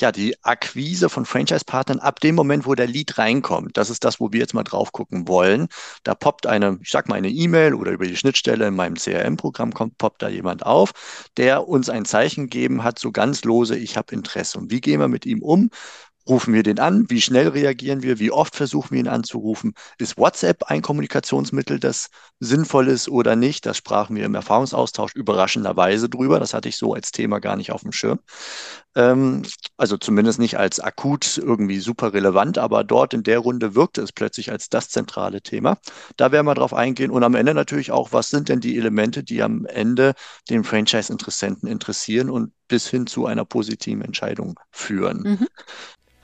ja, die Akquise von Franchise-Partnern ab dem Moment, wo der Lead reinkommt. Das ist das, wo wir jetzt mal drauf gucken wollen. Da poppt eine, ich sag mal, eine E-Mail oder über die Schnittstelle in meinem CRM-Programm kommt, poppt da jemand auf, der uns ein Zeichen gegeben hat, so ganz lose, ich habe Interesse. Und wie gehen wir mit ihm um? Rufen wir den an? Wie schnell reagieren wir? Wie oft versuchen wir ihn anzurufen? Ist WhatsApp ein Kommunikationsmittel, das sinnvoll ist oder nicht? Das sprachen wir im Erfahrungsaustausch überraschenderweise drüber. Das hatte ich so als Thema gar nicht auf dem Schirm. Ähm, also zumindest nicht als akut irgendwie super relevant, aber dort in der Runde wirkte es plötzlich als das zentrale Thema. Da werden wir drauf eingehen und am Ende natürlich auch, was sind denn die Elemente, die am Ende den Franchise-Interessenten interessieren und bis hin zu einer positiven Entscheidung führen. Mhm.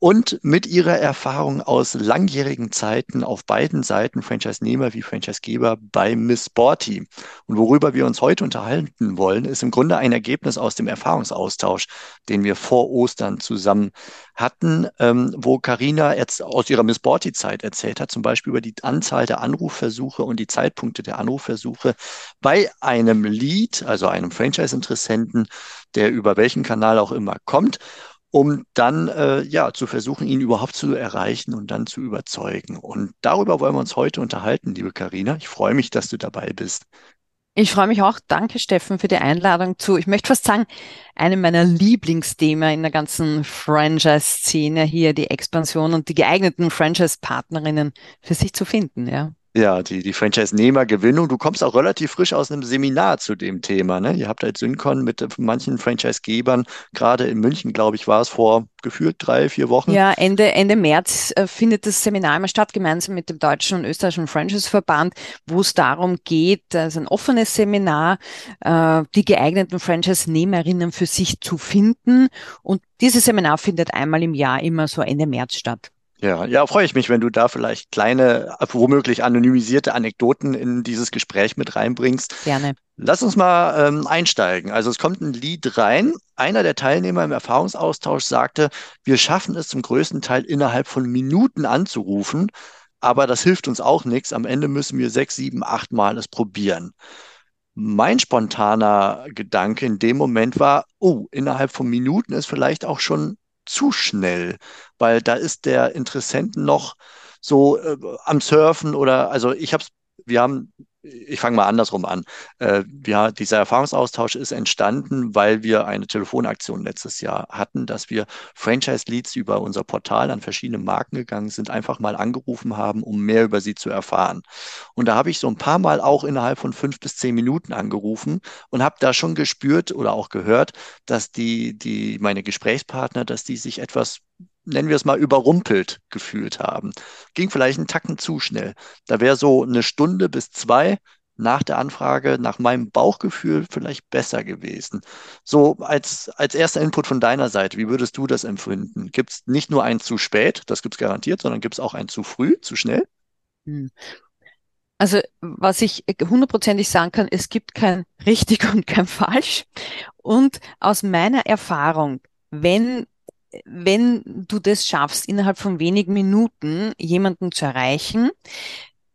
und mit ihrer Erfahrung aus langjährigen Zeiten auf beiden Seiten, Franchise-Nehmer wie Franchise-Geber bei Miss Sporty. Und worüber wir uns heute unterhalten wollen, ist im Grunde ein Ergebnis aus dem Erfahrungsaustausch, den wir vor Ostern zusammen hatten, ähm, wo Karina jetzt aus ihrer Miss Sporty-Zeit erzählt hat, zum Beispiel über die Anzahl der Anrufversuche und die Zeitpunkte der Anrufversuche bei einem Lead, also einem Franchise-Interessenten, der über welchen Kanal auch immer kommt um dann äh, ja zu versuchen, ihn überhaupt zu erreichen und dann zu überzeugen. Und darüber wollen wir uns heute unterhalten, liebe Karina. Ich freue mich, dass du dabei bist. Ich freue mich auch. Danke, Steffen, für die Einladung zu, ich möchte fast sagen, einem meiner Lieblingsthemen in der ganzen Franchise-Szene hier, die Expansion und die geeigneten Franchise-Partnerinnen für sich zu finden, ja. Ja, die, die Franchise-Nehmergewinnung. Du kommst auch relativ frisch aus einem Seminar zu dem Thema. Ne? Ihr habt halt Syncon mit manchen Franchise-Gebern, gerade in München, glaube ich, war es vor gefühlt drei, vier Wochen. Ja, Ende, Ende März äh, findet das Seminar immer statt, gemeinsam mit dem Deutschen und Österreichischen Franchise-Verband, wo es darum geht, also ein offenes Seminar, äh, die geeigneten Franchise-Nehmerinnen für sich zu finden. Und dieses Seminar findet einmal im Jahr immer so Ende März statt. Ja, ja, freue ich mich, wenn du da vielleicht kleine, womöglich anonymisierte Anekdoten in dieses Gespräch mit reinbringst. Gerne. Lass uns mal ähm, einsteigen. Also es kommt ein Lied rein. Einer der Teilnehmer im Erfahrungsaustausch sagte, wir schaffen es zum größten Teil innerhalb von Minuten anzurufen, aber das hilft uns auch nichts. Am Ende müssen wir sechs, sieben, acht Mal es probieren. Mein spontaner Gedanke in dem Moment war, oh, innerhalb von Minuten ist vielleicht auch schon zu schnell, weil da ist der Interessenten noch so äh, am Surfen oder also ich habe wir haben ich fange mal andersrum an. Äh, ja, dieser Erfahrungsaustausch ist entstanden, weil wir eine Telefonaktion letztes Jahr hatten, dass wir Franchise-Leads über unser Portal an verschiedene Marken gegangen sind, einfach mal angerufen haben, um mehr über sie zu erfahren. Und da habe ich so ein paar Mal auch innerhalb von fünf bis zehn Minuten angerufen und habe da schon gespürt oder auch gehört, dass die, die, meine Gesprächspartner, dass die sich etwas nennen wir es mal, überrumpelt gefühlt haben. Ging vielleicht einen Tacken zu schnell. Da wäre so eine Stunde bis zwei nach der Anfrage, nach meinem Bauchgefühl vielleicht besser gewesen. So als, als erster Input von deiner Seite, wie würdest du das empfinden? Gibt es nicht nur ein zu spät, das gibt es garantiert, sondern gibt es auch ein zu früh, zu schnell? Hm. Also was ich hundertprozentig sagen kann, es gibt kein richtig und kein falsch. Und aus meiner Erfahrung, wenn wenn du das schaffst, innerhalb von wenigen Minuten jemanden zu erreichen,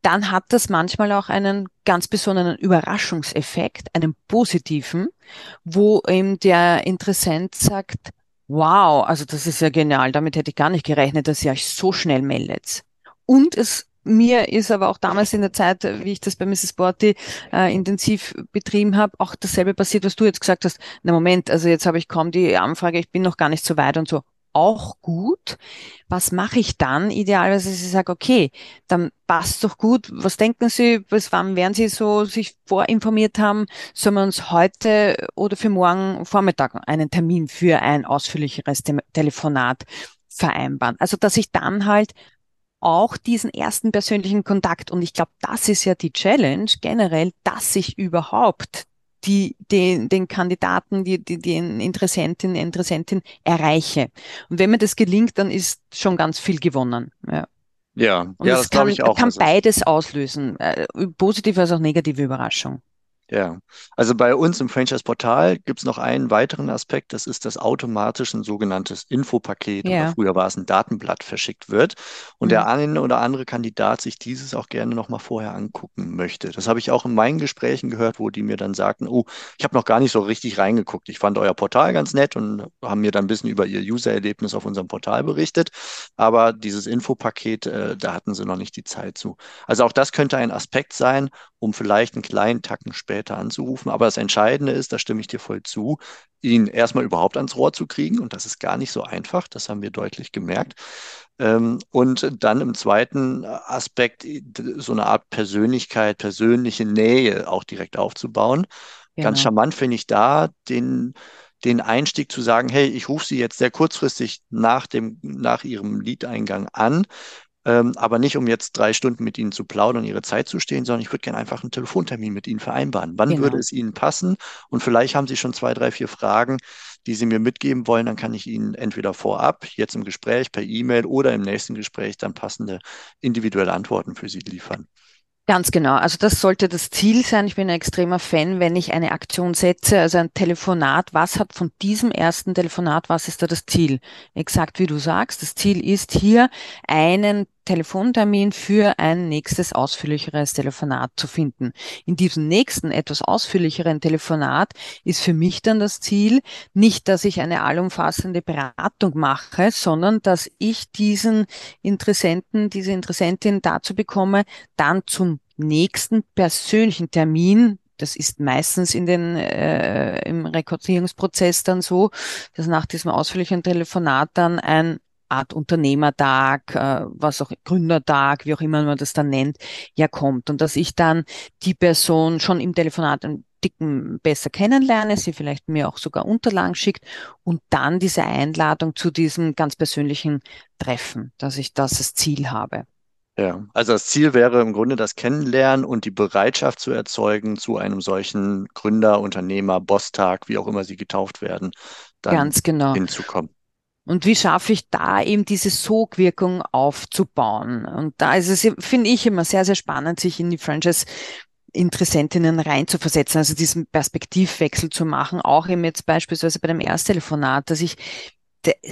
dann hat das manchmal auch einen ganz besonderen Überraschungseffekt, einen positiven, wo eben der Interessent sagt, wow, also das ist ja genial, damit hätte ich gar nicht gerechnet, dass ihr euch so schnell meldet. Und es mir ist aber auch damals in der Zeit, wie ich das bei Mrs. Sporty äh, intensiv betrieben habe, auch dasselbe passiert, was du jetzt gesagt hast. Na Moment, also jetzt habe ich kaum die Anfrage, ich bin noch gar nicht so weit und so. Auch gut. Was mache ich dann? Idealerweise, ich sage, okay, dann passt doch gut. Was denken Sie, bis wann werden Sie so sich vorinformiert haben? Sollen wir uns heute oder für morgen Vormittag einen Termin für ein ausführlicheres Telefonat vereinbaren? Also, dass ich dann halt auch diesen ersten persönlichen Kontakt. Und ich glaube, das ist ja die Challenge generell, dass ich überhaupt die, den, den Kandidaten, die, die, den Interessentin, Interessentin erreiche. Und wenn mir das gelingt, dann ist schon ganz viel gewonnen. Ja. Ja, Und ja, das glaube kann, ich auch. kann Also, beides auslösen, äh, positive als auch negative Überraschung. Ja, also bei uns im Franchise-Portal gibt es noch einen weiteren Aspekt, das ist das automatisch ein sogenanntes Infopaket oder Ja. früher war es ein Datenblatt verschickt wird und Mhm. der eine oder andere Kandidat sich dieses auch gerne nochmal vorher angucken möchte. Das habe ich auch in meinen Gesprächen gehört, wo die mir dann sagten, oh, ich habe noch gar nicht so richtig reingeguckt. Ich fand euer Portal ganz nett und haben mir dann ein bisschen über ihr User-Erlebnis auf unserem Portal berichtet, aber dieses Infopaket, äh, da hatten sie noch nicht die Zeit zu. Also auch das könnte ein Aspekt sein, um vielleicht einen kleinen Tacken später anzurufen. Aber das Entscheidende ist, da stimme ich dir voll zu, ihn erstmal überhaupt ans Rohr zu kriegen. Und das ist gar nicht so einfach. Das haben wir deutlich gemerkt. Ähm, und dann im zweiten Aspekt so eine Art Persönlichkeit, persönliche Nähe auch direkt aufzubauen. Ganz Genau. charmant finde ich da den, den Einstieg zu sagen, hey, ich rufe Sie jetzt sehr kurzfristig nach dem, nach Ihrem Lead-Eingang an. Ähm, aber nicht, um jetzt drei Stunden mit Ihnen zu plaudern, Ihre Zeit zu stehen, sondern ich würde gerne einfach einen Telefontermin mit Ihnen vereinbaren. Wann würde Genau. es Ihnen passen? Und vielleicht haben Sie schon zwei, drei, vier Fragen, die Sie mir mitgeben wollen. Dann kann ich Ihnen entweder vorab, jetzt im Gespräch, per E-Mail oder im nächsten Gespräch dann passende individuelle Antworten für Sie liefern. Ganz genau. Also das sollte das Ziel sein. Ich bin ein extremer Fan, wenn ich eine Aktion setze, also ein Telefonat. Was hat von diesem ersten Telefonat, was ist da das Ziel? Exakt wie du sagst. Das Ziel ist hier einen Telefontermin für ein nächstes ausführlicheres Telefonat zu finden. In diesem nächsten etwas ausführlicheren Telefonat ist für mich dann das Ziel, nicht, dass ich eine allumfassende Beratung mache, sondern dass ich diesen Interessenten, diese Interessentin dazu bekomme, dann zum nächsten persönlichen Termin, das ist meistens in den, äh, im Rekrutierungsprozess dann so, dass nach diesem ausführlichen Telefonat dann ein Art Unternehmertag, äh, was auch Gründertag, wie auch immer man das dann nennt, ja kommt. Und dass ich dann die Person schon im Telefonat ein Dicken besser kennenlerne, sie vielleicht mir auch sogar Unterlagen schickt und dann diese Einladung zu diesem ganz persönlichen Treffen, dass ich das als Ziel habe. Ja, also das Ziel wäre im Grunde das Kennenlernen und die Bereitschaft zu erzeugen, zu einem solchen Gründer, Unternehmer, Boss-Tag, wie auch immer sie getauft werden, dann Ganz genau. hinzukommen. Und wie schaffe ich da eben diese Sogwirkung aufzubauen? Und da ist es, finde ich, immer sehr, sehr spannend, sich in die Franchise-Interessentinnen reinzuversetzen, also diesen Perspektivwechsel zu machen, auch eben jetzt beispielsweise bei dem Ersttelefonat, dass ich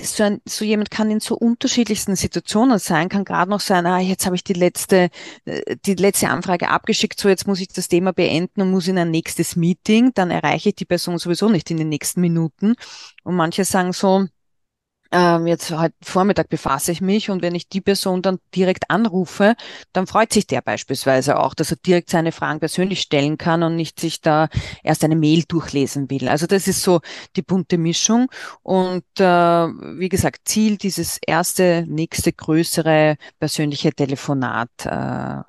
so, ein, so jemand kann in so unterschiedlichsten Situationen sein, kann gerade noch sein, ah, jetzt habe ich die letzte, äh, die letzte Anfrage abgeschickt, so jetzt muss ich das Thema beenden und muss in ein nächstes Meeting, dann erreiche ich die Person sowieso nicht in den nächsten Minuten. Und manche sagen so, ähm, jetzt heute Vormittag befasse ich mich und wenn ich die Person dann direkt anrufe, dann freut sich der beispielsweise auch, dass er direkt seine Fragen persönlich stellen kann und nicht sich da erst eine Mail durchlesen will. Also das ist so die bunte Mischung und äh, wie gesagt, Ziel dieses erste, nächste, größere persönliche Telefonat äh,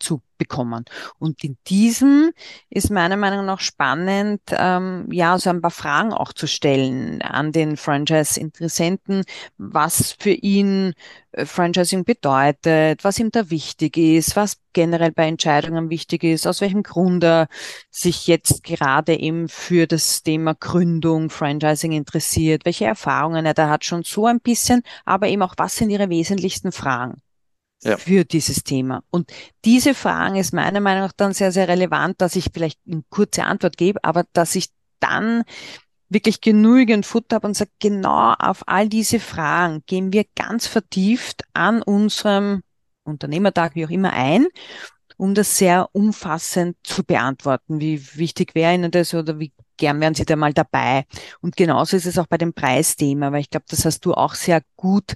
zu bekommen. Und in diesem ist meiner Meinung nach spannend, ähm, ja, so ein paar Fragen auch zu stellen an den Franchise-Interessenten, was für ihn äh, Franchising bedeutet, was ihm da wichtig ist, was generell bei Entscheidungen wichtig ist, aus welchem Grund er sich jetzt gerade eben für das Thema Gründung, Franchising interessiert, welche Erfahrungen er da hat, schon so ein bisschen, aber eben auch, was sind ihre wesentlichsten Fragen Ja. für dieses Thema. Und diese Fragen ist meiner Meinung nach dann sehr, sehr relevant, dass ich vielleicht eine kurze Antwort gebe, aber dass ich dann wirklich genügend Futter habe und sage, genau auf all diese Fragen gehen wir ganz vertieft an unserem Unternehmertag, wie auch immer, ein, um das sehr umfassend zu beantworten. Wie wichtig wäre Ihnen das oder wie gern wären Sie da mal dabei? Und genauso ist es auch bei dem Preisthema, weil ich glaube, das hast du auch sehr gut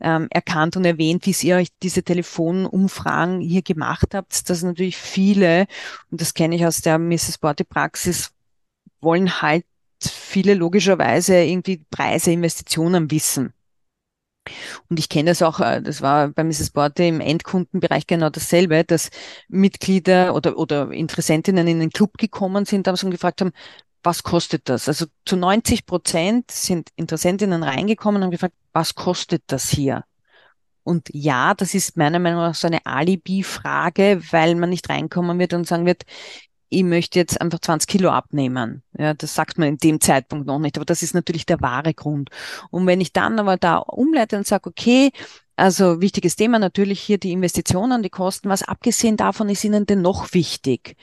ähm, erkannt und erwähnt, wie ihr euch diese Telefonumfragen hier gemacht habt, dass natürlich viele, und das kenne ich aus der Mrs. Borte Praxis, wollen halt viele logischerweise irgendwie Preise, Investitionen wissen. Und ich kenne das auch, äh, das war bei Mrs. Borte im Endkundenbereich genau dasselbe, dass Mitglieder oder, oder Interessentinnen in den Club gekommen sind, damals und gefragt haben, was kostet das? Also zu 90 Prozent sind Interessentinnen reingekommen und haben gefragt, was kostet das hier? Und ja, das ist meiner Meinung nach so eine Alibi-Frage, weil man nicht reinkommen wird und sagen wird, ich möchte jetzt einfach 20 Kilo abnehmen. Ja, das sagt man in dem Zeitpunkt noch nicht, aber das ist natürlich der wahre Grund. Und wenn ich dann aber da umleite und sage, okay, also wichtiges Thema natürlich hier die Investitionen, die Kosten. Was abgesehen davon ist Ihnen denn noch wichtig?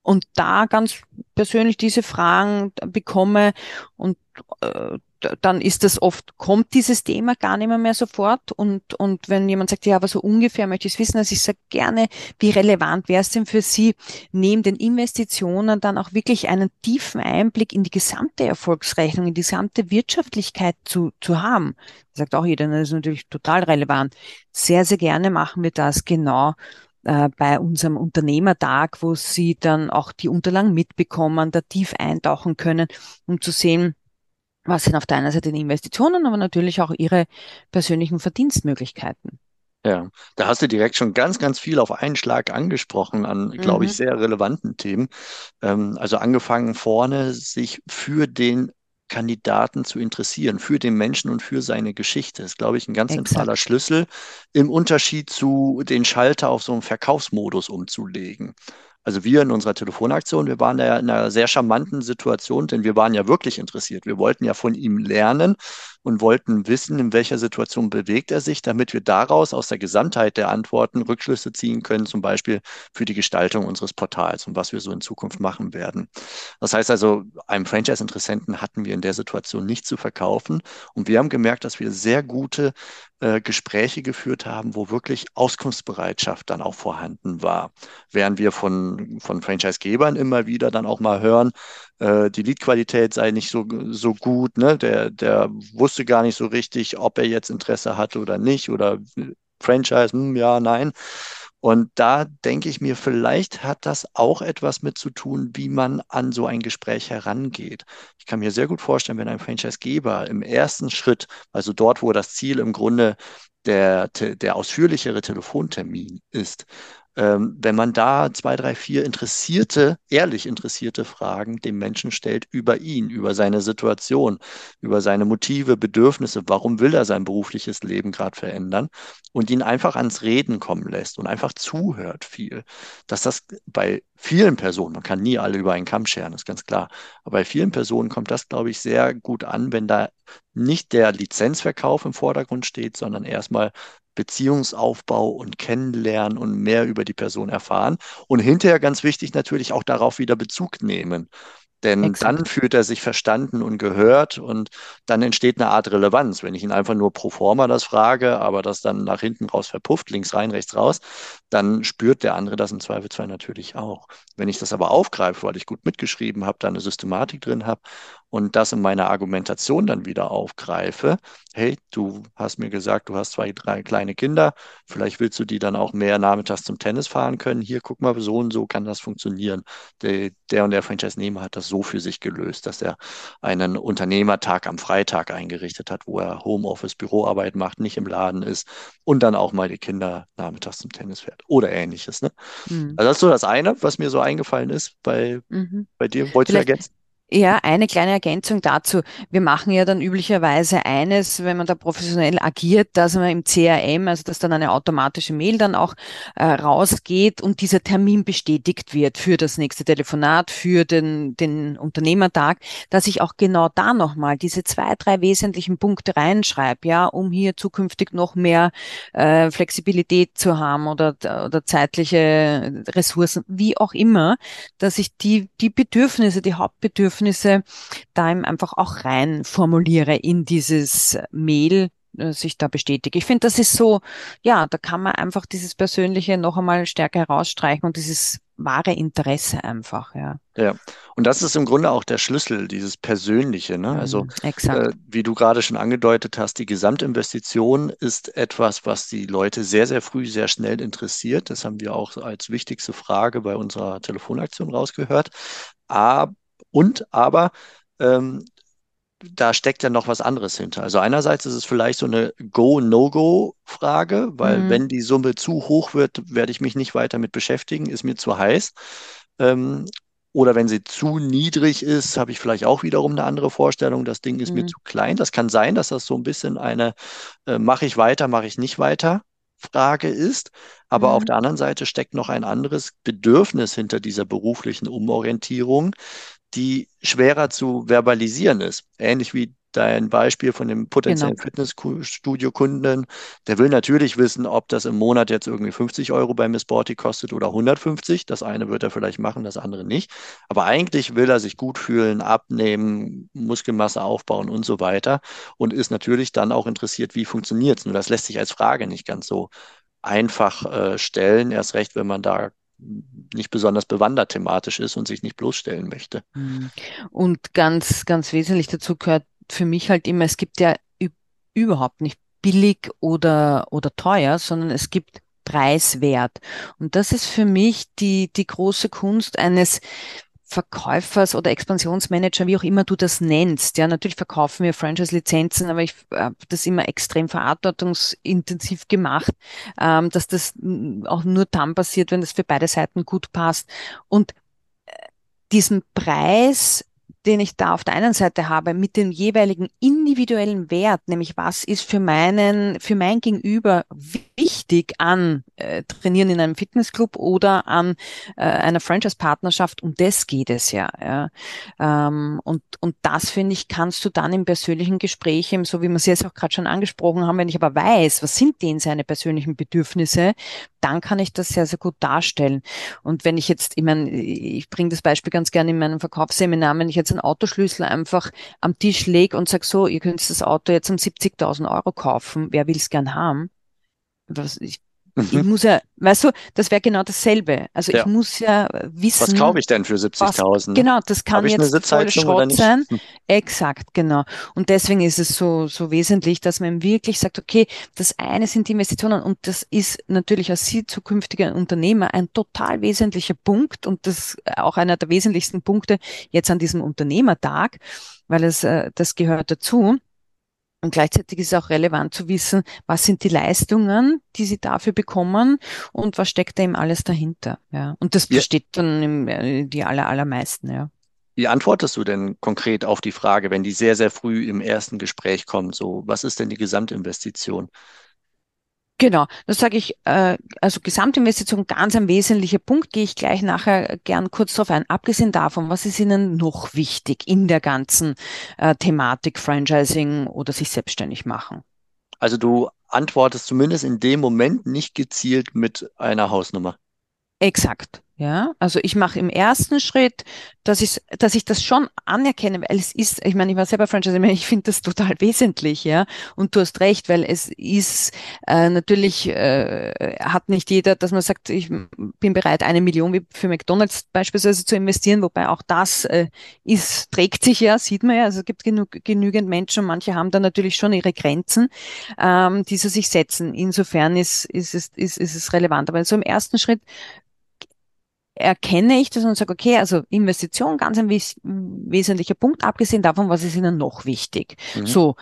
Und da ganz persönlich diese Fragen bekomme und äh, dann ist das oft, kommt dieses Thema gar nicht mehr, mehr sofort. Und, und wenn jemand sagt, ja, aber so ungefähr möchte ich es wissen, also ich sage gerne, wie relevant wäre es denn für Sie, neben den Investitionen dann auch wirklich einen tiefen Einblick in die gesamte Erfolgsrechnung, in die gesamte Wirtschaftlichkeit zu, zu haben. Das sagt auch jeder, das ist natürlich total relevant. Sehr, sehr gerne machen wir das genau äh, bei unserem Unternehmertag, wo Sie dann auch die Unterlagen mitbekommen, da tief eintauchen können, um zu sehen, was sind auf der einen Seite die Investitionen, aber natürlich auch ihre persönlichen Verdienstmöglichkeiten. Ja, da hast du direkt schon ganz, ganz viel auf einen Schlag angesprochen an, glaube ich, mhm. sehr relevanten Themen. Ähm, also angefangen vorne, sich für den Kandidaten zu interessieren, für den Menschen und für seine Geschichte. Das ist, glaube ich, ein ganz Exakt. zentraler Schlüssel im Unterschied zu den Schalter auf so einen Verkaufsmodus umzulegen. Also wir in unserer Telefonaktion, wir waren da in einer sehr charmanten Situation, denn wir waren ja wirklich interessiert. Wir wollten ja von ihm lernen und wollten wissen, in welcher Situation bewegt er sich, damit wir daraus aus der Gesamtheit der Antworten Rückschlüsse ziehen können, zum Beispiel für die Gestaltung unseres Portals und was wir so in Zukunft machen werden. Das heißt also, einem Franchise-Interessenten hatten wir in der Situation nicht zu verkaufen und wir haben gemerkt, dass wir sehr gute äh, Gespräche geführt haben, wo wirklich Auskunftsbereitschaft dann auch vorhanden war. Während wir von, von Franchise-Gebern immer wieder dann auch mal hören, äh, die Leadqualität sei nicht so, so gut, ne? Der, der wusste gar nicht so richtig, ob er jetzt Interesse hatte oder nicht oder Franchise, hm, ja, nein. Und da denke ich mir, vielleicht hat das auch etwas mit zu tun, wie man an so ein Gespräch herangeht. Ich kann mir sehr gut vorstellen, wenn ein Franchisegeber im ersten Schritt, also dort, wo das Ziel im Grunde der, der ausführlichere Telefontermin ist, ähm, wenn man da zwei, drei, vier interessierte, ehrlich interessierte Fragen dem Menschen stellt über ihn, über seine Situation, über seine Motive, Bedürfnisse, warum will er sein berufliches Leben gerade verändern und ihn einfach ans Reden kommen lässt und einfach zuhört viel, dass das bei vielen Personen, man kann nie alle über einen Kamm scheren, ist ganz klar, aber bei vielen Personen kommt das, glaube ich, sehr gut an, wenn da nicht der Lizenzverkauf im Vordergrund steht, sondern erstmal Beziehungsaufbau und Kennenlernen und mehr über die Person erfahren. Und hinterher ganz wichtig natürlich auch darauf wieder Bezug nehmen. Denn Exakt. dann fühlt er sich verstanden und gehört und dann entsteht eine Art Relevanz. Wenn ich ihn einfach nur pro forma das frage, aber das dann nach hinten raus verpufft, links rein, rechts raus, dann spürt der andere das im Zweifelsfall natürlich auch. Wenn ich das aber aufgreife, weil ich gut mitgeschrieben habe, da eine Systematik drin habe und das in meiner Argumentation dann wieder aufgreife, hey, du hast mir gesagt, du hast zwei, drei kleine Kinder, vielleicht willst du die dann auch mehr nachmittags zum Tennis fahren können. Hier, guck mal, so und so kann das funktionieren. Der, der und der Franchise-Nehmer hat das so für sich gelöst, dass er einen Unternehmertag am Freitag eingerichtet hat, wo er Homeoffice, Büroarbeit macht, nicht im Laden ist und dann auch mal die Kinder nachmittags zum Tennis fährt oder ähnliches. Ne? Mhm. Also das ist so das eine, was mir so eingefallen ist bei, mhm. bei dir. Wolltest du ergänzen? Ja, eine kleine Ergänzung dazu. Wir machen ja dann üblicherweise eines, wenn man da professionell agiert, dass man im CRM, also dass dann eine automatische Mail dann auch äh, rausgeht und dieser Termin bestätigt wird für das nächste Telefonat, für den, den Unternehmertag, dass ich auch genau da nochmal diese zwei, drei wesentlichen Punkte reinschreibe, ja, um hier zukünftig noch mehr äh, Flexibilität zu haben oder, oder zeitliche Ressourcen, wie auch immer, dass ich die, die Bedürfnisse, die Hauptbedürfnisse Bedürfnisse da einfach auch rein formuliere in dieses Mail, äh, sich da bestätige. Ich finde, das ist so, ja, da kann man einfach dieses Persönliche noch einmal stärker herausstreichen und dieses wahre Interesse einfach, ja. Ja, und das ist im Grunde auch der Schlüssel, dieses Persönliche. Ne? Also, mhm, äh, wie du gerade schon angedeutet hast, die Gesamtinvestition ist etwas, was die Leute sehr, sehr früh, sehr schnell interessiert. Das haben wir auch als wichtigste Frage bei unserer Telefonaktion rausgehört. Aber und aber ähm, da steckt ja noch was anderes hinter. Also einerseits ist es vielleicht so eine Go-No-Go-Frage, weil mhm. wenn die Summe zu hoch wird, werde ich mich nicht weiter mit beschäftigen, ist mir zu heiß. Ähm, oder wenn sie zu niedrig ist, habe ich vielleicht auch wiederum eine andere Vorstellung. Das Ding ist mhm. mir zu klein. Das kann sein, dass das so ein bisschen eine, äh, mache ich weiter, mache ich nicht weiter Frage ist. Aber auf Mhm. der anderen Seite steckt noch ein anderes Bedürfnis hinter dieser beruflichen Umorientierung, die schwerer zu verbalisieren ist. Ähnlich wie dein Beispiel von dem Genau. potenziellen Fitnessstudio-Kunden. Der will natürlich wissen, ob das im Monat jetzt irgendwie 50 Euro bei Miss Sporty kostet oder 150. Das eine wird er vielleicht machen, das andere nicht. Aber eigentlich will er sich gut fühlen, abnehmen, Muskelmasse aufbauen und so weiter und ist natürlich dann auch interessiert, wie funktioniert es. Nur das lässt sich als Frage nicht ganz so einfach äh, stellen, erst recht, wenn man da nicht besonders bewandert thematisch ist und sich nicht bloßstellen möchte. Mhm. Und ganz, ganz wesentlich dazu gehört für mich halt immer, es gibt ja überhaupt nicht billig oder, oder teuer, sondern es gibt preiswert. Und das ist für mich die, die große Kunst eines Verkäufers oder Expansionsmanager, wie auch immer du das nennst. Ja, natürlich verkaufen wir Franchise-Lizenzen, aber ich habe das immer extrem verantwortungsintensiv gemacht, ähm, dass das auch nur dann passiert, wenn das für beide Seiten gut passt. Und diesen Preis, den ich da auf der einen Seite habe, mit dem jeweiligen individuellen Wert, nämlich was ist für meinen, für mein Gegenüber wichtig an äh, Trainieren in einem Fitnessclub oder an äh, einer Franchise-Partnerschaft, um das geht es ja. ja. Ähm, und, und das, finde ich, kannst du dann im persönlichen Gespräch, eben, so wie wir es jetzt auch gerade schon angesprochen haben, wenn ich aber weiß, was sind denn seine persönlichen Bedürfnisse, dann kann ich das sehr, sehr gut darstellen. Und wenn ich jetzt, ich meine, ich bringe das Beispiel ganz gerne in meinem Verkaufsseminar, wenn ich jetzt einen Autoschlüssel einfach am Tisch lege und sage, so, ihr könnt das Auto jetzt um 70.000 Euro kaufen, wer will es gern haben? Was, ich, ich Mhm. muss ja, weißt du, das wäre genau dasselbe. Also ich Ja. muss ja Was wissen, kaufe ich denn für was, 70.000? Ne? genau, das kann ich jetzt voll Schrott nicht? sein. Hm. Exakt, genau. Und deswegen ist es so, so wesentlich, dass man wirklich sagt, okay, das eine sind die Investitionen und das ist natürlich als Sie zukünftiger Unternehmer ein total wesentlicher Punkt und das auch einer der wesentlichsten Punkte jetzt an diesem Unternehmertag, weil es, äh, das gehört dazu. Und gleichzeitig ist es auch relevant zu wissen, was sind die Leistungen, die Sie dafür bekommen und was steckt da eben alles dahinter. Ja. Und das Ja. versteht dann im, äh, die aller, allermeisten, ja. Wie antwortest du denn konkret auf die Frage, wenn die sehr, sehr früh im ersten Gespräch kommt? So, was ist denn die Gesamtinvestition? Genau, das sage ich, äh, also Gesamtinvestition ganz ein wesentlicher Punkt, gehe ich gleich nachher gern kurz darauf ein. Abgesehen davon, was ist Ihnen noch wichtig in der ganzen äh, Thematik Franchising oder sich selbstständig machen? Also du antwortest zumindest in dem Moment nicht gezielt mit einer Hausnummer. Exakt. Ja, also ich mache im ersten Schritt, dass ich, dass ich das schon anerkenne, weil es ist, ich meine, ich war selber Franchise, ich finde das total wesentlich, ja. Und du hast recht, weil es ist äh, natürlich äh, hat nicht jeder, dass man sagt, ich bin bereit, eine Million für McDonald's beispielsweise zu investieren, wobei auch das äh, ist, trägt sich ja, sieht man ja. Also es gibt genug, genügend Menschen und manche haben da natürlich schon ihre Grenzen, ähm, die sie sich setzen. Insofern ist, ist, es, ist, ist es relevant. Aber so im ersten Schritt erkenne ich das und sage, okay, also Investition, ganz ein wes wesentlicher Punkt, abgesehen davon, was ist Ihnen noch wichtig. Mhm. So,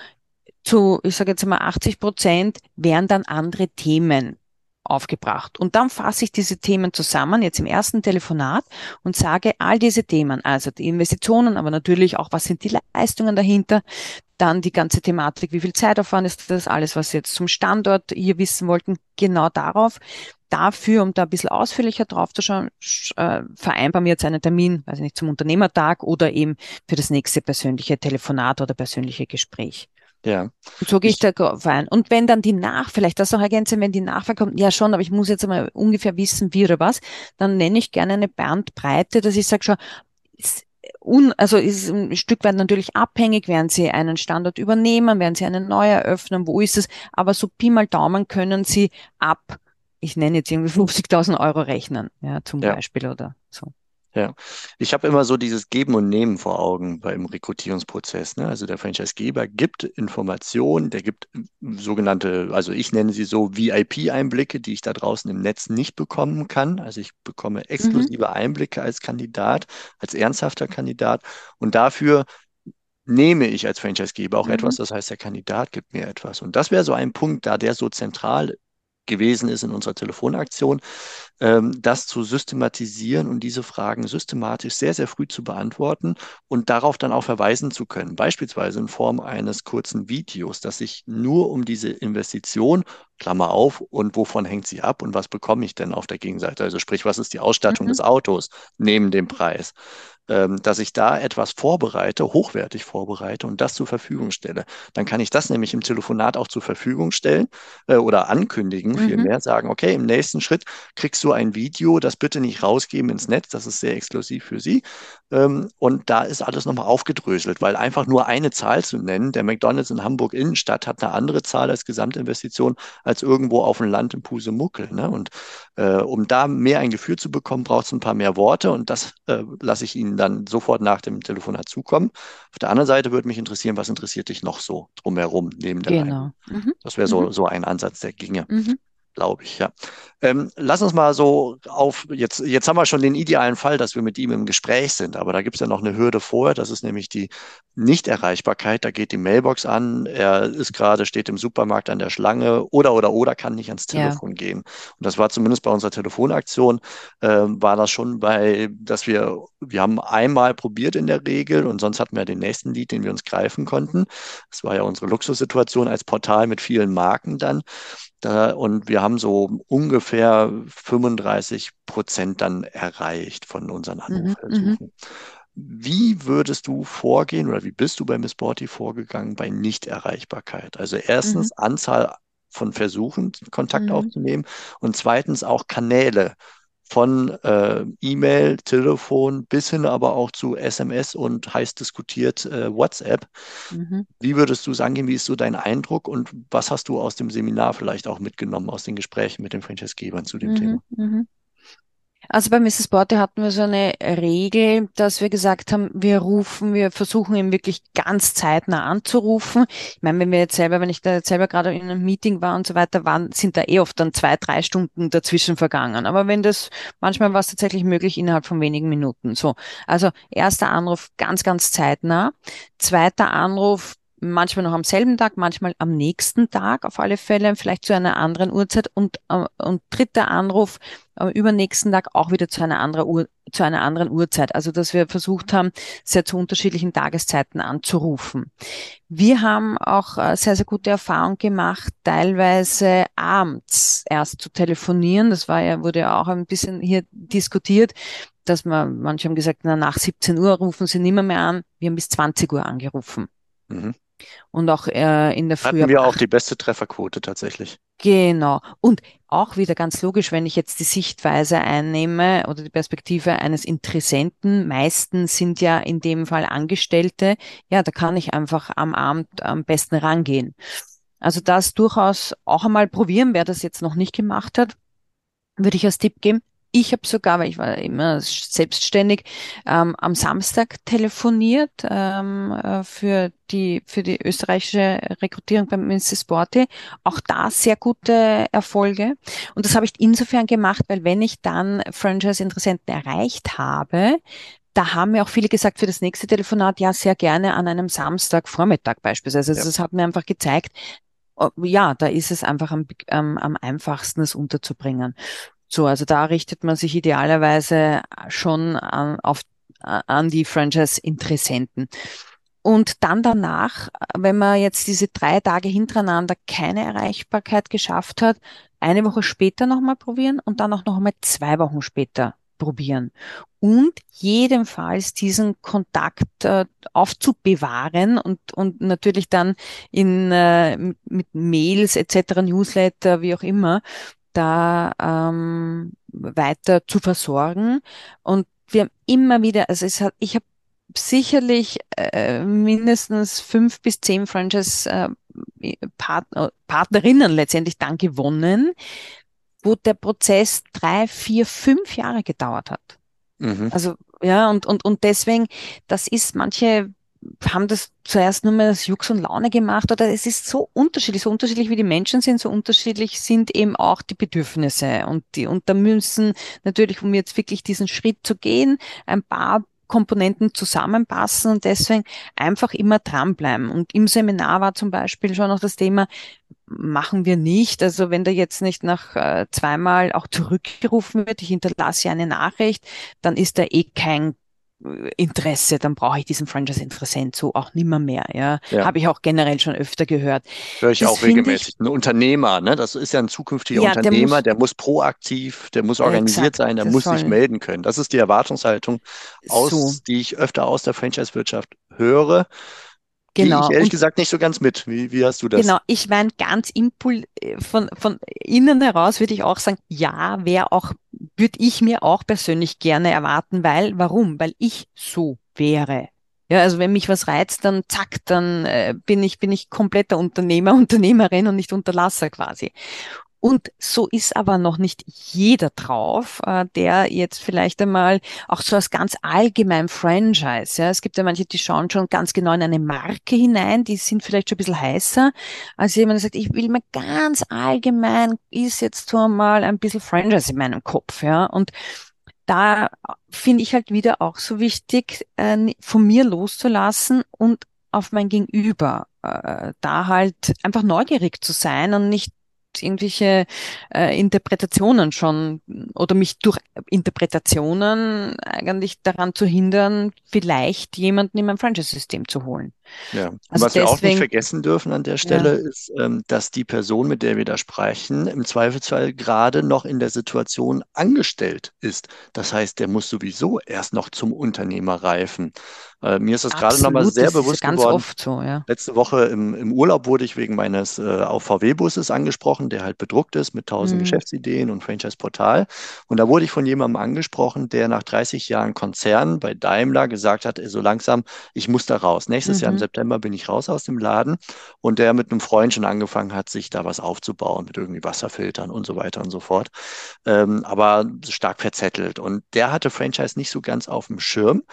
zu, ich sage jetzt mal 80 Prozent wären dann andere Themen aufgebracht. Und dann fasse ich diese Themen zusammen, jetzt im ersten Telefonat, und sage all diese Themen, also die Investitionen, aber natürlich auch, was sind die Leistungen dahinter, dann die ganze Thematik, wie viel Zeitaufwand ist das, alles, was Sie jetzt zum Standort hier wissen wollten, genau darauf. Dafür, um da ein bisschen ausführlicher drauf zu schauen, äh, vereinbaren wir jetzt einen Termin, weiß ich nicht, zum Unternehmertag oder eben für das nächste persönliche Telefonat oder persönliche Gespräch. Ja. Und so gehe ich Ich, da drauf ein. Und wenn dann die Nach, vielleicht das noch ergänzen, wenn die Nachfrage kommt, ja schon, aber ich muss jetzt mal ungefähr wissen, wie oder was, dann nenne ich gerne eine Bandbreite, dass ich sage schon, ist un, also ist ein Stück weit natürlich abhängig, werden Sie einen Standort übernehmen, werden Sie einen neu eröffnen, wo ist es, aber so Pi mal Daumen können Sie ab, ich nenne jetzt irgendwie 50.000 Euro rechnen, ja, zum ja. Beispiel oder so. Ja, ich habe immer so dieses Geben und Nehmen vor Augen beim Rekrutierungsprozess. Ne? Also der Franchisegeber gibt Informationen, der gibt äh, sogenannte, also ich nenne sie so VIP-Einblicke, die ich da draußen im Netz nicht bekommen kann. Also ich bekomme Mhm. exklusive Einblicke als Kandidat, als ernsthafter Kandidat. Und dafür nehme ich als Franchisegeber auch etwas. Mhm. Das heißt, der Kandidat gibt mir etwas. Und das wäre so ein Punkt, da der so zentral gewesen ist in unserer Telefonaktion, das zu systematisieren und diese Fragen systematisch sehr, sehr früh zu beantworten und darauf dann auch verweisen zu können. Beispielsweise in Form eines kurzen Videos, das sich nur um diese Investition, Klammer auf, und wovon hängt sie ab und was bekomme ich denn auf der Gegenseite? Also sprich, was ist die Ausstattung mhm. des Autos neben dem Preis? ähm, dass ich da etwas vorbereite, hochwertig vorbereite und das zur Verfügung stelle. Dann kann ich das nämlich im Telefonat auch zur Verfügung stellen äh, oder ankündigen, mhm. vielmehr sagen, okay, im nächsten Schritt kriegst du ein Video, das bitte nicht rausgeben ins Netz, das ist sehr exklusiv für Sie. Ähm, und da ist alles nochmal aufgedröselt, weil einfach nur eine Zahl zu nennen, der McDonalds in Hamburg Innenstadt hat eine andere Zahl als Gesamtinvestition als irgendwo auf dem Land im Pusemuckel. Ne? Und äh, um da mehr ein Gefühl zu bekommen, braucht es ein paar mehr Worte und das äh, lasse ich Ihnen dann sofort nach dem Telefonat zukommen. Auf der anderen Seite würde mich interessieren, was interessiert dich noch so drumherum neben der Genau. Mhm. Das wäre so, mhm. so ein Ansatz, der ginge. Mhm glaube ich, ja. Ähm, lass uns mal so auf, jetzt, jetzt haben wir schon den idealen Fall, dass wir mit ihm im Gespräch sind, aber da gibt es ja noch eine Hürde vorher, das ist nämlich die Nichterreichbarkeit. Da geht die Mailbox an, er ist gerade, steht im Supermarkt an der Schlange oder, oder, oder kann nicht ans Telefon ja. gehen. Und das war zumindest bei unserer Telefonaktion, äh, war das schon bei, dass wir, wir haben einmal probiert in der Regel und sonst hatten wir den nächsten Lied, den wir uns greifen konnten. Das war ja unsere Luxussituation als Portal mit vielen Marken dann. Da, und wir haben so ungefähr 35 Prozent dann erreicht von unseren mhm, Anrufversuchen. Mhm, wie würdest du vorgehen oder wie bist du bei Miss Borty vorgegangen bei Nichterreichbarkeit? Also erstens mhm. Anzahl von Versuchen, Kontakt mhm. aufzunehmen und zweitens auch Kanäle von äh, E-Mail, Telefon bis hin aber auch zu SMS und heiß diskutiert äh, WhatsApp. Mhm. Wie würdest du sagen, wie ist so dein Eindruck und was hast du aus dem Seminar vielleicht auch mitgenommen, aus den Gesprächen mit den Franchise-Gebern zu dem mhm. Thema? Mhm. Also bei Mrs. Borte hatten wir so eine Regel, dass wir gesagt haben, wir rufen, wir versuchen ihn wirklich ganz zeitnah anzurufen. Ich meine, wenn wir jetzt selber, wenn ich da jetzt selber gerade in einem Meeting war und so weiter, waren, sind da eh oft dann zwei, drei Stunden dazwischen vergangen. Aber wenn das, manchmal war es tatsächlich möglich innerhalb von wenigen Minuten. So. Also erster Anruf ganz, ganz zeitnah. Zweiter Anruf manchmal noch am selben Tag, manchmal am nächsten Tag auf alle Fälle, vielleicht zu einer anderen Uhrzeit und, äh, und dritter Anruf am übernächsten Tag auch wieder zu einer, anderen Uhr, zu einer anderen Uhrzeit. Also dass wir versucht haben, sehr zu unterschiedlichen Tageszeiten anzurufen. Wir haben auch äh, sehr, sehr gute Erfahrungen gemacht, teilweise abends erst zu telefonieren. Das war ja, wurde ja auch ein bisschen hier diskutiert dass man, manche haben gesagt, na, nach 17 Uhr rufen sie nimmer mehr an. Wir haben bis 20 Uhr angerufen. Mhm. Und auch äh, in der Früh. Hatten wir auch die beste Trefferquote tatsächlich. Genau. Und auch wieder ganz logisch, wenn ich jetzt die Sichtweise einnehme oder die Perspektive eines Interessenten, meistens sind ja in dem Fall Angestellte, ja, da kann ich einfach am Abend am besten rangehen. Also das durchaus auch einmal probieren, wer das jetzt noch nicht gemacht hat, würde ich als Tipp geben. Ich habe sogar, weil ich war immer selbstständig, ähm, am Samstag telefoniert ähm, äh, für die für die österreichische Rekrutierung beim Mrs. Sporty. Auch da sehr gute Erfolge. Und das habe ich insofern gemacht, weil wenn ich dann Franchise-Interessenten erreicht habe, da haben mir auch viele gesagt, für das nächste Telefonat ja sehr gerne an einem Samstagvormittag beispielsweise. Also ja. das hat mir einfach gezeigt, oh, ja, da ist es einfach am, am, am einfachsten, es unterzubringen. So, also da richtet man sich idealerweise schon an, auf, an die Franchise-Interessenten. Und dann danach, wenn man jetzt diese drei Tage hintereinander keine Erreichbarkeit geschafft hat, eine Woche später nochmal probieren und dann auch nochmal zwei Wochen später probieren. Und jedenfalls diesen Kontakt äh, aufzubewahren und, und natürlich dann in, äh, mit Mails etc., Newsletter, wie auch immer, da ähm, weiter zu versorgen. Und wir haben immer wieder, also es hat, ich habe sicherlich äh, mindestens fünf bis zehn Franchise-Partnerinnen äh, letztendlich dann gewonnen, wo der Prozess drei, vier, fünf Jahre gedauert hat. Mhm. Also ja, und, und, und deswegen, das ist manche haben das zuerst nur mal als Jux und Laune gemacht oder es ist so unterschiedlich, so unterschiedlich wie die Menschen sind, so unterschiedlich sind eben auch die Bedürfnisse und die, und da müssen natürlich, um jetzt wirklich diesen Schritt zu gehen, ein paar Komponenten zusammenpassen und deswegen einfach immer dranbleiben. Und im Seminar war zum Beispiel schon noch das Thema, machen wir nicht. Also wenn da jetzt nicht nach äh, zweimal auch zurückgerufen wird, ich hinterlasse eine Nachricht, dann ist da eh kein Interesse, dann brauche ich diesen Franchise-Interessent so auch nimmer mehr. Ja, ja. habe ich auch generell schon öfter gehört. Höre ich das auch regelmäßig. Ich, ein Unternehmer, ne? das ist ja ein zukünftiger ja, Unternehmer, der muss, der muss, proaktiv, der muss organisiert exakt, sein, der muss sich melden können. Das ist die Erwartungshaltung, aus, so. die ich öfter aus der Franchise-Wirtschaft höre. Genau. Ich ehrlich und, gesagt nicht so ganz mit. Wie, wie hast du das? Genau, ich meine, ganz impul äh, von, von innen heraus würde ich auch sagen, ja, wäre auch, würde ich mir auch persönlich gerne erwarten, weil, warum? Weil ich so wäre. Ja, also wenn mich was reizt, dann zack, dann äh, bin ich, bin ich kompletter Unternehmer, Unternehmerin und nicht Unterlasser quasi. Und so ist aber noch nicht jeder drauf, äh, der jetzt vielleicht einmal auch so als ganz allgemein Franchise. Ja, es gibt ja manche, die schauen schon ganz genau in eine Marke hinein, die sind vielleicht schon ein bisschen heißer, als jemand, der sagt, ich will mir ganz allgemein, ist jetzt so mal ein bisschen Franchise in meinem Kopf. Ja, und da finde ich halt wieder auch so wichtig, äh, von mir loszulassen und auf mein Gegenüber äh, da halt einfach neugierig zu sein und nicht irgendwelche äh, Interpretationen schon oder mich durch Interpretationen eigentlich daran zu hindern, vielleicht jemanden in mein Franchise-System zu holen. Ja, also was deswegen, wir auch nicht vergessen dürfen an der Stelle ja. ist, ähm, dass die Person, mit der wir da sprechen, im Zweifelsfall gerade noch in der Situation angestellt ist. Das heißt, der muss sowieso erst noch zum Unternehmer reifen. Äh, mir ist das gerade nochmal sehr bewusst ganz geworden. Oft so, ja. Letzte Woche im, im Urlaub wurde ich wegen meines äh, auf VW-Busses angesprochen, der halt bedruckt ist mit tausend mhm. Geschäftsideen und Franchise-Portal. Und da wurde ich von jemandem angesprochen, der nach 30 Jahren Konzern bei Daimler gesagt hat, so langsam, ich muss da raus. Nächstes mhm. Jahr im mhm. September bin ich raus aus dem Laden und der mit einem Freund schon angefangen hat, sich da was aufzubauen mit irgendwie Wasserfiltern und so weiter und so fort. Ähm, aber stark verzettelt. Und der hatte Franchise nicht so ganz auf dem Schirm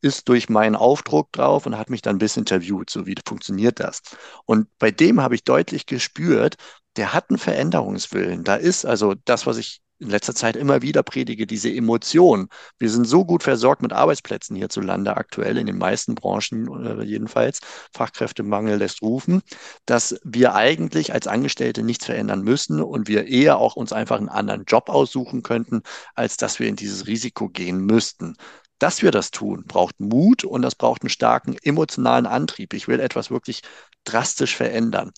ist durch meinen Aufdruck drauf und hat mich dann ein bisschen interviewt, so wie funktioniert das. Und bei dem habe ich deutlich gespürt, der hat einen Veränderungswillen. Da ist also das, was ich in letzter Zeit immer wieder predige, diese Emotion. Wir sind so gut versorgt mit Arbeitsplätzen hierzulande aktuell, in den meisten Branchen äh, jedenfalls. Fachkräftemangel lässt rufen, dass wir eigentlich als Angestellte nichts verändern müssen und wir eher auch uns einfach einen anderen Job aussuchen könnten, als dass wir in dieses Risiko gehen müssten dass wir das tun, braucht Mut und das braucht einen starken emotionalen Antrieb. Ich will etwas wirklich drastisch verändern.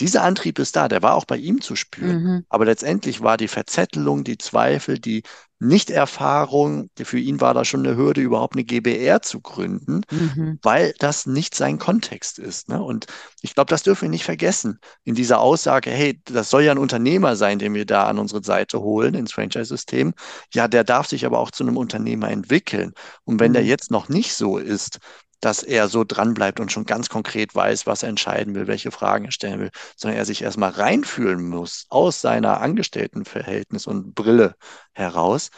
Dieser Antrieb ist da, der war auch bei ihm zu spüren. Mhm. Aber letztendlich war die Verzettelung, die Zweifel, die Nichterfahrung, für ihn war da schon eine Hürde, überhaupt eine GBR zu gründen, mhm. weil das nicht sein Kontext ist. Ne? Und ich glaube, das dürfen wir nicht vergessen in dieser Aussage, hey, das soll ja ein Unternehmer sein, den wir da an unsere Seite holen ins Franchise-System. Ja, der darf sich aber auch zu einem Unternehmer entwickeln. Und wenn mhm. der jetzt noch nicht so ist, dass er so dranbleibt und schon ganz konkret weiß, was er entscheiden will, welche Fragen er stellen will, sondern er sich erstmal reinfühlen muss aus seiner Angestelltenverhältnis und Brille heraus.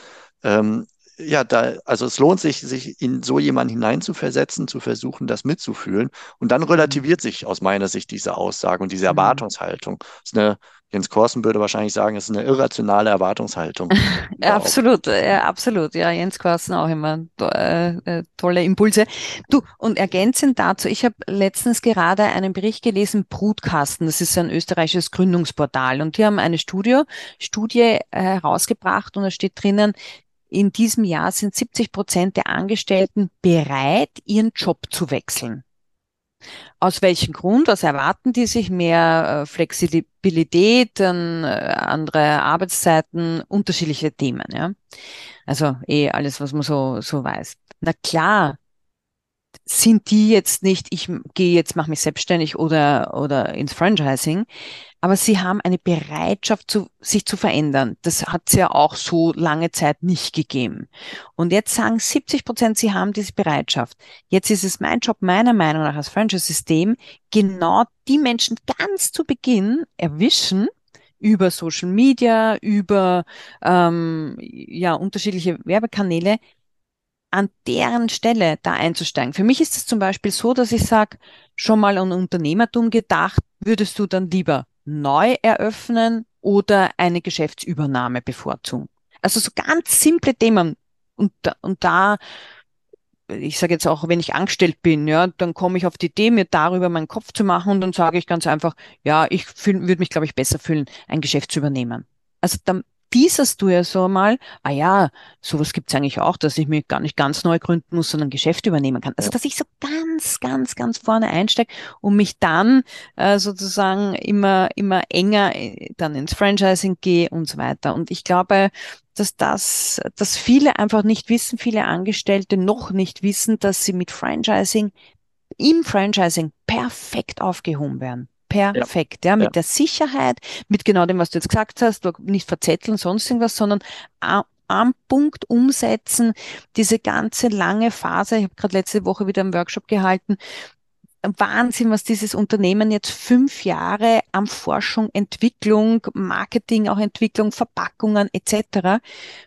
Ähm, ja, da, also es lohnt sich, sich in so jemanden hineinzuversetzen, zu versuchen, das mitzufühlen. Und dann relativiert sich aus meiner Sicht diese Aussage und diese mhm. Erwartungshaltung. Das ist eine Jens Korsen würde wahrscheinlich sagen, es ist eine irrationale Erwartungshaltung. absolut, ja, absolut. Ja, Jens Korsen auch immer äh, äh, tolle Impulse. Du, und ergänzend dazu, ich habe letztens gerade einen Bericht gelesen, Brutkasten, das ist ein österreichisches Gründungsportal. Und die haben eine Studie, Studie äh, herausgebracht und da steht drinnen, in diesem Jahr sind 70 Prozent der Angestellten bereit, ihren Job zu wechseln. Aus welchem Grund? Was erwarten die sich? Mehr äh, Flexibilität, äh, andere Arbeitszeiten, unterschiedliche Themen, ja. Also eh alles, was man so, so weiß. Na klar, sind die jetzt nicht, ich gehe jetzt, mache mich selbstständig oder, oder ins Franchising, aber sie haben eine Bereitschaft, zu, sich zu verändern. Das hat es ja auch so lange Zeit nicht gegeben. Und jetzt sagen 70 Prozent, sie haben diese Bereitschaft. Jetzt ist es mein Job, meiner Meinung nach als Franchise-System, genau die Menschen ganz zu Beginn erwischen, über Social Media, über ähm, ja unterschiedliche Werbekanäle, an deren Stelle da einzusteigen. Für mich ist es zum Beispiel so, dass ich sage, schon mal an Unternehmertum gedacht, würdest du dann lieber neu eröffnen oder eine Geschäftsübernahme bevorzugen? Also so ganz simple Themen. Und, und da ich sage jetzt auch, wenn ich angestellt bin, ja, dann komme ich auf die Idee, mir darüber meinen Kopf zu machen und dann sage ich ganz einfach, ja, ich würde mich, glaube ich, besser fühlen, ein Geschäft zu übernehmen. Also dann teaserst du ja so mal, ah ja, sowas gibt's eigentlich auch, dass ich mir gar nicht ganz neu gründen muss, sondern Geschäft übernehmen kann. Also dass ich so ganz, ganz, ganz vorne einsteige und mich dann äh, sozusagen immer, immer enger äh, dann ins Franchising gehe und so weiter. Und ich glaube, dass das, dass viele einfach nicht wissen, viele Angestellte noch nicht wissen, dass sie mit Franchising im Franchising perfekt aufgehoben werden. Perfekt, ja, ja mit ja. der Sicherheit, mit genau dem, was du jetzt gesagt hast, nicht verzetteln, sonst irgendwas, sondern am Punkt umsetzen, diese ganze lange Phase. Ich habe gerade letzte Woche wieder einen Workshop gehalten, Wahnsinn, was dieses Unternehmen jetzt fünf Jahre am Forschung, Entwicklung, Marketing, auch Entwicklung, Verpackungen etc.,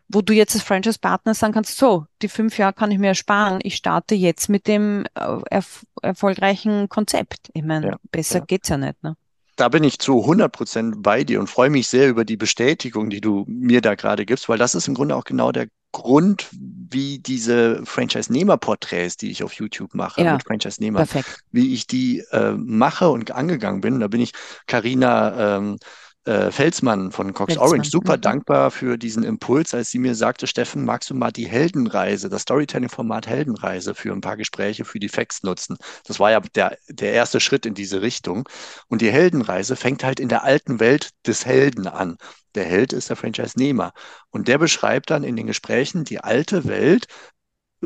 wo du jetzt als Franchise-Partner sagen kannst, so, die fünf Jahre kann ich mir ersparen, ich starte jetzt mit dem äh, erf erfolgreichen Konzept. Ich meine, ja, besser ja. geht's ja nicht. Ne? da bin ich zu 100 Prozent bei dir und freue mich sehr über die Bestätigung, die du mir da gerade gibst, weil das ist im Grunde auch genau der Grund, wie diese Franchise-Nehmer-Porträts, die ich auf YouTube mache, ja, mit Franchise-Nehmern, wie ich die äh, mache und angegangen bin. Da bin ich Karina ähm, äh, Felsmann von Cox Felsmann. Orange super mhm. dankbar für diesen Impuls, als sie mir sagte, Steffen, magst du mal die Heldenreise, das Storytelling-Format Heldenreise für ein paar Gespräche für die Facts nutzen? Das war ja der, der erste Schritt in diese Richtung. Und die Heldenreise fängt halt in der alten Welt des Helden an. Der Held ist der Franchise-Nehmer. Und der beschreibt dann in den Gesprächen die alte Welt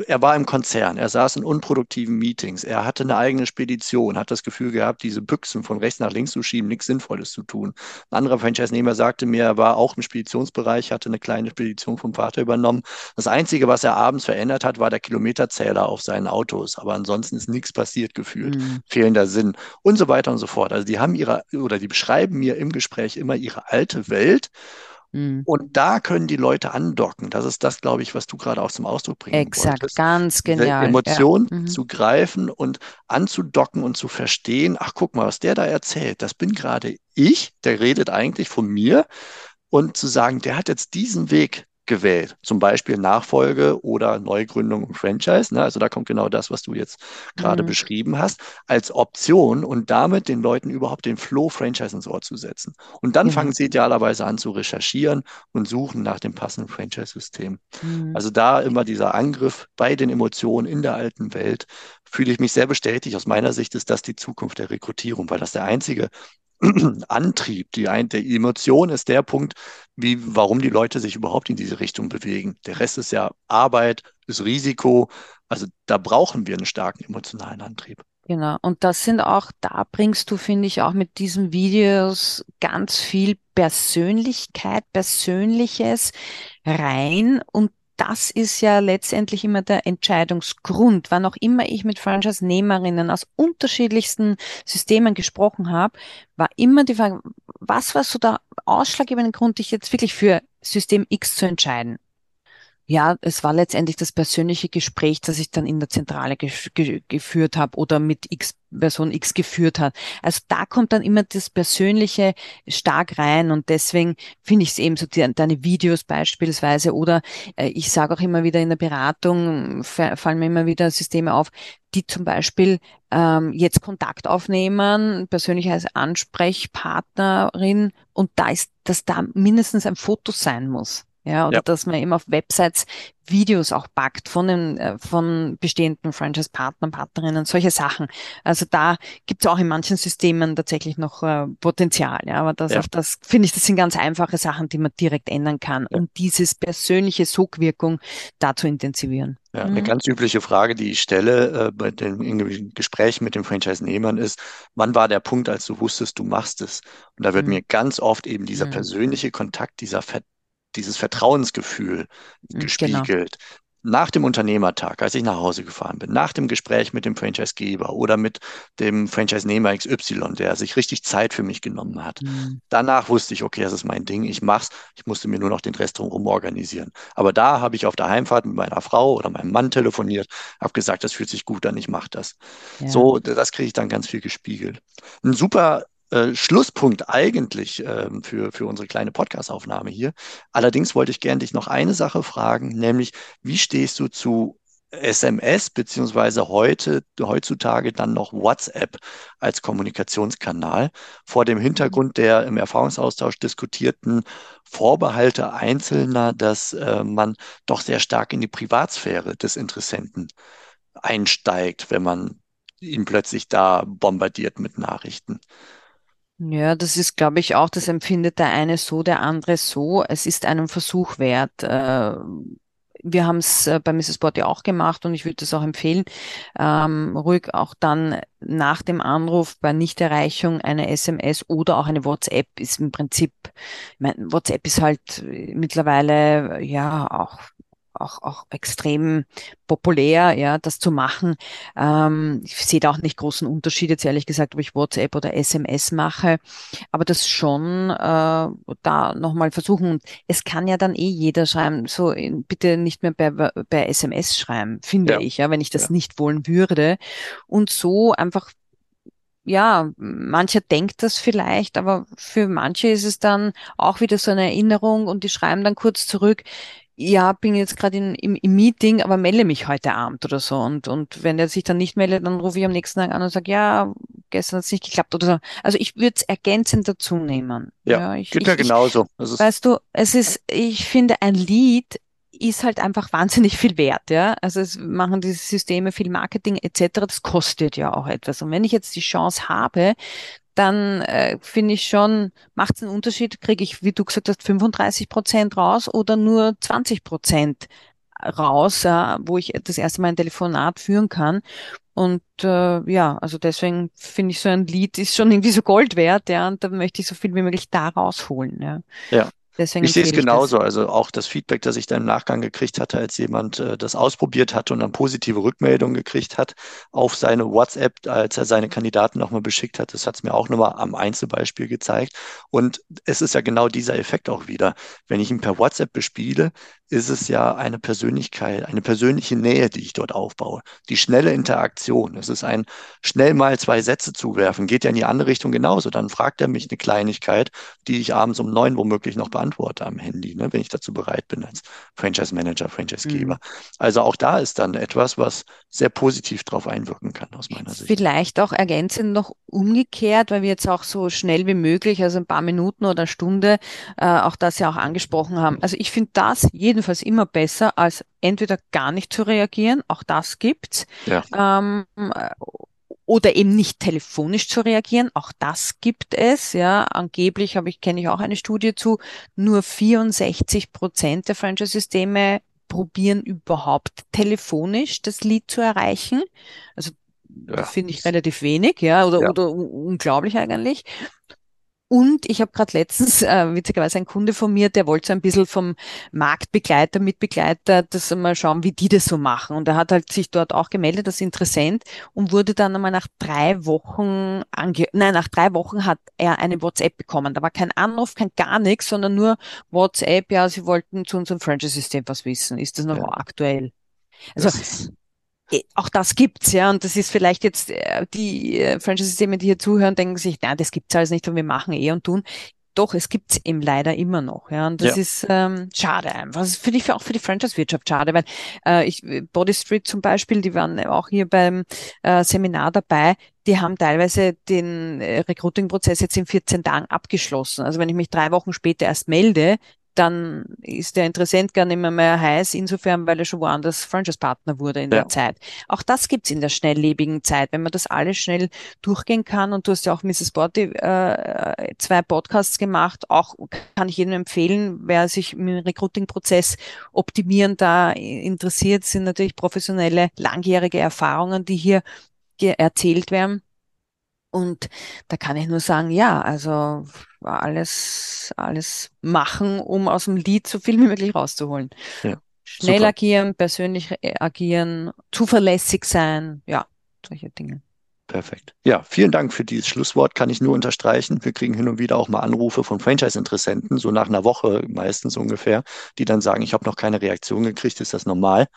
er war im Konzern, er saß in unproduktiven Meetings, er hatte eine eigene Spedition, hat das Gefühl gehabt, diese Büchsen von rechts nach links zu schieben, nichts Sinnvolles zu tun. Ein anderer Franchise-Nehmer sagte mir, er war auch im Speditionsbereich, hatte eine kleine Spedition vom Vater übernommen. Das Einzige, was er abends verändert hat, war der Kilometerzähler auf seinen Autos. Aber ansonsten ist nichts passiert gefühlt. Mhm. Fehlender Sinn und so weiter und so fort. Also die haben ihre, oder die beschreiben mir im Gespräch immer ihre alte Welt Mhm. Und da können die Leute andocken. Das ist das, glaube ich, was du gerade auch zum Ausdruck bringen Exakt, wolltest. ganz genial. Diese Emotion ja. mhm. zu greifen und anzudocken und zu verstehen, ach guck mal, was der da erzählt, das bin gerade ich, der redet eigentlich von mir. Und zu sagen, der hat jetzt diesen Weg gewählt. Zum Beispiel Nachfolge oder Neugründung und Franchise. Ne? Also da kommt genau das, was du jetzt gerade mhm. beschrieben hast, als Option und damit den Leuten überhaupt den Flow Franchise ins Ohr zu setzen. Und dann mhm. fangen sie idealerweise an zu recherchieren und suchen nach dem passenden Franchise-System. Mhm. Also da immer dieser Angriff bei den Emotionen in der alten Welt fühle ich mich sehr bestätigt. Aus meiner Sicht ist das die Zukunft der Rekrutierung, weil das der einzige Antrieb, die, die Emotion ist der Punkt, wie, warum die Leute sich überhaupt in diese Richtung bewegen. Der Rest ist ja Arbeit, ist Risiko. Also da brauchen wir einen starken emotionalen Antrieb. Genau. Und das sind auch, da bringst du, finde ich, auch mit diesen Videos ganz viel Persönlichkeit, Persönliches rein und das ist ja letztendlich immer der Entscheidungsgrund. Wann auch immer ich mit Franchise-Nehmerinnen aus unterschiedlichsten Systemen gesprochen habe, war immer die Frage, was war so der ausschlaggebende Grund, dich jetzt wirklich für System X zu entscheiden? Ja, es war letztendlich das persönliche Gespräch, das ich dann in der Zentrale ge ge geführt habe oder mit X Person X geführt hat. Also da kommt dann immer das Persönliche stark rein und deswegen finde ich es eben so die, deine Videos beispielsweise oder äh, ich sage auch immer wieder in der Beratung fallen mir immer wieder Systeme auf, die zum Beispiel ähm, jetzt Kontakt aufnehmen, persönlich als Ansprechpartnerin und da ist, dass da mindestens ein Foto sein muss. Ja, oder ja. dass man eben auf Websites Videos auch packt von den, äh, von bestehenden Franchise-Partnern, Partnerinnen, solche Sachen. Also da gibt es auch in manchen Systemen tatsächlich noch äh, Potenzial. Ja, aber das, ja. auf das finde ich, das sind ganz einfache Sachen, die man direkt ändern kann, ja. um dieses persönliche Sogwirkung da zu intensivieren. Ja, eine mhm. ganz übliche Frage, die ich stelle äh, bei den Gesprächen mit den Franchise-Nehmern ist, wann war der Punkt, als du wusstest, du machst es? Und da wird mhm. mir ganz oft eben dieser mhm. persönliche Kontakt, dieser Ver dieses Vertrauensgefühl mhm, gespiegelt. Genau. Nach dem Unternehmertag, als ich nach Hause gefahren bin, nach dem Gespräch mit dem Franchisegeber oder mit dem Franchise-Nehmer XY, der sich richtig Zeit für mich genommen hat. Mhm. Danach wusste ich, okay, das ist mein Ding, ich mach's. Ich musste mir nur noch den Rest drumherum organisieren. Aber da habe ich auf der Heimfahrt mit meiner Frau oder meinem Mann telefoniert, habe gesagt, das fühlt sich gut an, ich mache das. Ja. So, das kriege ich dann ganz viel gespiegelt. Ein super äh, Schlusspunkt eigentlich äh, für, für unsere kleine Podcast-Aufnahme hier. Allerdings wollte ich gerne dich noch eine Sache fragen, nämlich wie stehst du zu SMS beziehungsweise heute, heutzutage dann noch WhatsApp als Kommunikationskanal vor dem Hintergrund der im Erfahrungsaustausch diskutierten Vorbehalte Einzelner, dass äh, man doch sehr stark in die Privatsphäre des Interessenten einsteigt, wenn man ihn plötzlich da bombardiert mit Nachrichten. Ja, das ist, glaube ich, auch, das empfindet der eine so, der andere so. Es ist einen Versuch wert. Äh, wir haben es äh, bei Mrs. Bot ja auch gemacht und ich würde das auch empfehlen, ähm, ruhig auch dann nach dem Anruf bei Nichterreichung eine SMS oder auch eine WhatsApp ist im Prinzip, ich meine, WhatsApp ist halt mittlerweile ja auch auch, auch extrem populär, ja, das zu machen. Ähm, ich sehe da auch nicht großen Unterschied jetzt ehrlich gesagt, ob ich WhatsApp oder SMS mache, aber das schon äh, da nochmal versuchen. Es kann ja dann eh jeder schreiben, so bitte nicht mehr bei, bei SMS schreiben, finde ja. ich, ja, wenn ich das ja. nicht wollen würde. Und so einfach ja, mancher denkt das vielleicht, aber für manche ist es dann auch wieder so eine Erinnerung und die schreiben dann kurz zurück, ja, bin jetzt gerade im, im Meeting, aber melde mich heute Abend oder so. Und, und wenn er sich dann nicht meldet, dann rufe ich am nächsten Tag an und sage, ja, gestern hat es nicht geklappt oder so. Also ich würde es ergänzend dazu nehmen. Ja, ja ich, geht ja genauso. Ich, weißt du, es ist, ich finde, ein Lied ist halt einfach wahnsinnig viel wert, ja. Also es machen diese Systeme viel Marketing etc. Das kostet ja auch etwas. Und wenn ich jetzt die Chance habe, dann äh, finde ich schon, macht es einen Unterschied, kriege ich, wie du gesagt hast, 35 Prozent raus oder nur 20 Prozent raus, ja, wo ich das erste Mal ein Telefonat führen kann. Und äh, ja, also deswegen finde ich so ein Lied ist schon irgendwie so Gold wert, ja, und da möchte ich so viel wie möglich da rausholen, ja. Ja, Deswegen ich sehe es genauso. Also auch das Feedback, das ich dann im Nachgang gekriegt hatte, als jemand äh, das ausprobiert hat und dann positive Rückmeldungen gekriegt hat auf seine WhatsApp, als er seine Kandidaten nochmal beschickt hat, das hat es mir auch nochmal am Einzelbeispiel gezeigt. Und es ist ja genau dieser Effekt auch wieder. Wenn ich ihn per WhatsApp bespiele, ist es ja eine Persönlichkeit, eine persönliche Nähe, die ich dort aufbaue. Die schnelle Interaktion. Es ist ein schnell mal zwei Sätze zuwerfen. Geht ja in die andere Richtung genauso. Dann fragt er mich eine Kleinigkeit, die ich abends um neun womöglich noch beantworte am Handy, ne, wenn ich dazu bereit bin als Franchise Manager, Franchisegeber. Mhm. Also auch da ist dann etwas, was sehr positiv darauf einwirken kann aus meiner Sicht. Vielleicht auch ergänzend noch umgekehrt, weil wir jetzt auch so schnell wie möglich, also ein paar Minuten oder eine Stunde, äh, auch das ja auch angesprochen haben. Also ich finde das jeden jedenfalls immer besser, als entweder gar nicht zu reagieren, auch das gibt's, ja. ähm, oder eben nicht telefonisch zu reagieren, auch das gibt es. Ja, angeblich habe ich kenne ich auch eine Studie zu, nur 64 Prozent der Franchise-Systeme probieren überhaupt telefonisch das Lied zu erreichen. Also ja. finde ich relativ wenig, ja, oder, ja. oder unglaublich eigentlich. Und ich habe gerade letztens, äh, witzigerweise, ein Kunde von mir, der wollte so ein bisschen vom Marktbegleiter, Mitbegleiter, das mal schauen, wie die das so machen. Und er hat halt sich dort auch gemeldet als Interessent und wurde dann einmal nach drei Wochen, ange nein, nach drei Wochen hat er eine WhatsApp bekommen. Da war kein Anruf, kein gar nichts, sondern nur WhatsApp, ja, sie wollten zu unserem Franchise-System was wissen. Ist das noch ja. aktuell? Also, äh, auch das gibt's, ja, und das ist vielleicht jetzt äh, die äh, Franchise-Systeme, die hier zuhören, denken sich, na, das gibt's alles nicht und wir machen eh und tun. Doch, es gibt's eben leider immer noch, ja, und das ja. ist ähm, schade einfach. Das ist für die, auch für die Franchise-Wirtschaft schade, weil äh, ich Body Street zum Beispiel, die waren auch hier beim äh, Seminar dabei, die haben teilweise den äh, Recruiting-Prozess jetzt in 14 Tagen abgeschlossen. Also wenn ich mich drei Wochen später erst melde, dann ist der Interessent gar nicht mehr, mehr heiß, insofern, weil er schon woanders Franchise-Partner wurde in ja. der Zeit. Auch das gibt's in der schnelllebigen Zeit, wenn man das alles schnell durchgehen kann. Und du hast ja auch Mrs. Borty äh, zwei Podcasts gemacht. Auch kann ich jedem empfehlen, wer sich dem Recruiting-Prozess optimieren da interessiert, sind natürlich professionelle, langjährige Erfahrungen, die hier erzählt werden. Und da kann ich nur sagen, ja, also alles, alles machen, um aus dem Lied so viel wie möglich rauszuholen. Ja, Schnell super. agieren, persönlich agieren, zuverlässig sein, ja, solche Dinge. Perfekt. Ja, vielen Dank für dieses Schlusswort, kann ich nur unterstreichen. Wir kriegen hin und wieder auch mal Anrufe von Franchise-Interessenten, so nach einer Woche meistens ungefähr, die dann sagen, ich habe noch keine Reaktion gekriegt, ist das normal?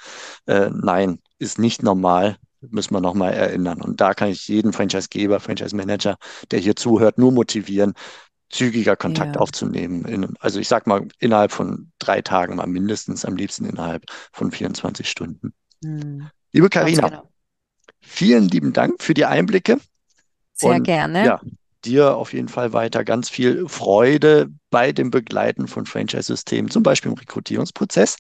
Äh, nein, ist nicht normal müssen wir nochmal erinnern. Und da kann ich jeden Franchisegeber, Franchise-Manager, der hier zuhört, nur motivieren, zügiger Kontakt ja. aufzunehmen. In, also ich sag mal, innerhalb von drei Tagen mal mindestens, am liebsten innerhalb von 24 Stunden. Hm. Liebe Karina, genau. vielen lieben Dank für die Einblicke. Sehr und, gerne. Ja, dir auf jeden Fall weiter ganz viel Freude bei dem Begleiten von Franchise-Systemen, zum Beispiel im Rekrutierungsprozess.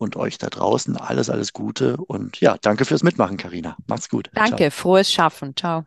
Und euch da draußen alles, alles Gute. Und ja, danke fürs Mitmachen, Karina. Macht's gut. Danke, Ciao. frohes Schaffen. Ciao.